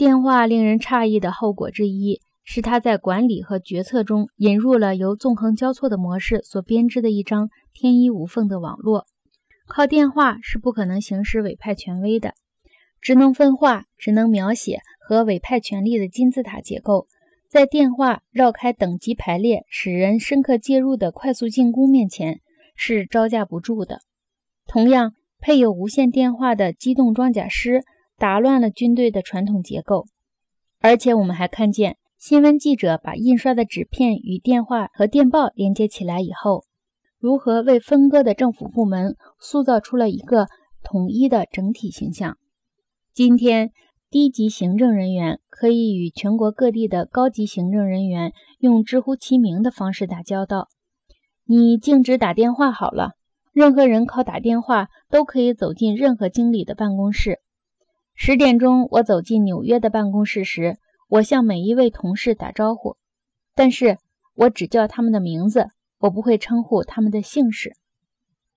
电话令人诧异的后果之一是，他在管理和决策中引入了由纵横交错的模式所编织的一张天衣无缝的网络。靠电话是不可能行使委派权威的。职能分化、职能描写和委派权力的金字塔结构，在电话绕开等级排列、使人深刻介入的快速进攻面前是招架不住的。同样，配有无线电话的机动装甲师。打乱了军队的传统结构，而且我们还看见新闻记者把印刷的纸片与电话和电报连接起来以后，如何为分割的政府部门塑造出了一个统一的整体形象。今天，低级行政人员可以与全国各地的高级行政人员用直呼其名的方式打交道。你径直打电话好了，任何人靠打电话都可以走进任何经理的办公室。十点钟，我走进纽约的办公室时，我向每一位同事打招呼，但是我只叫他们的名字，我不会称呼他们的姓氏。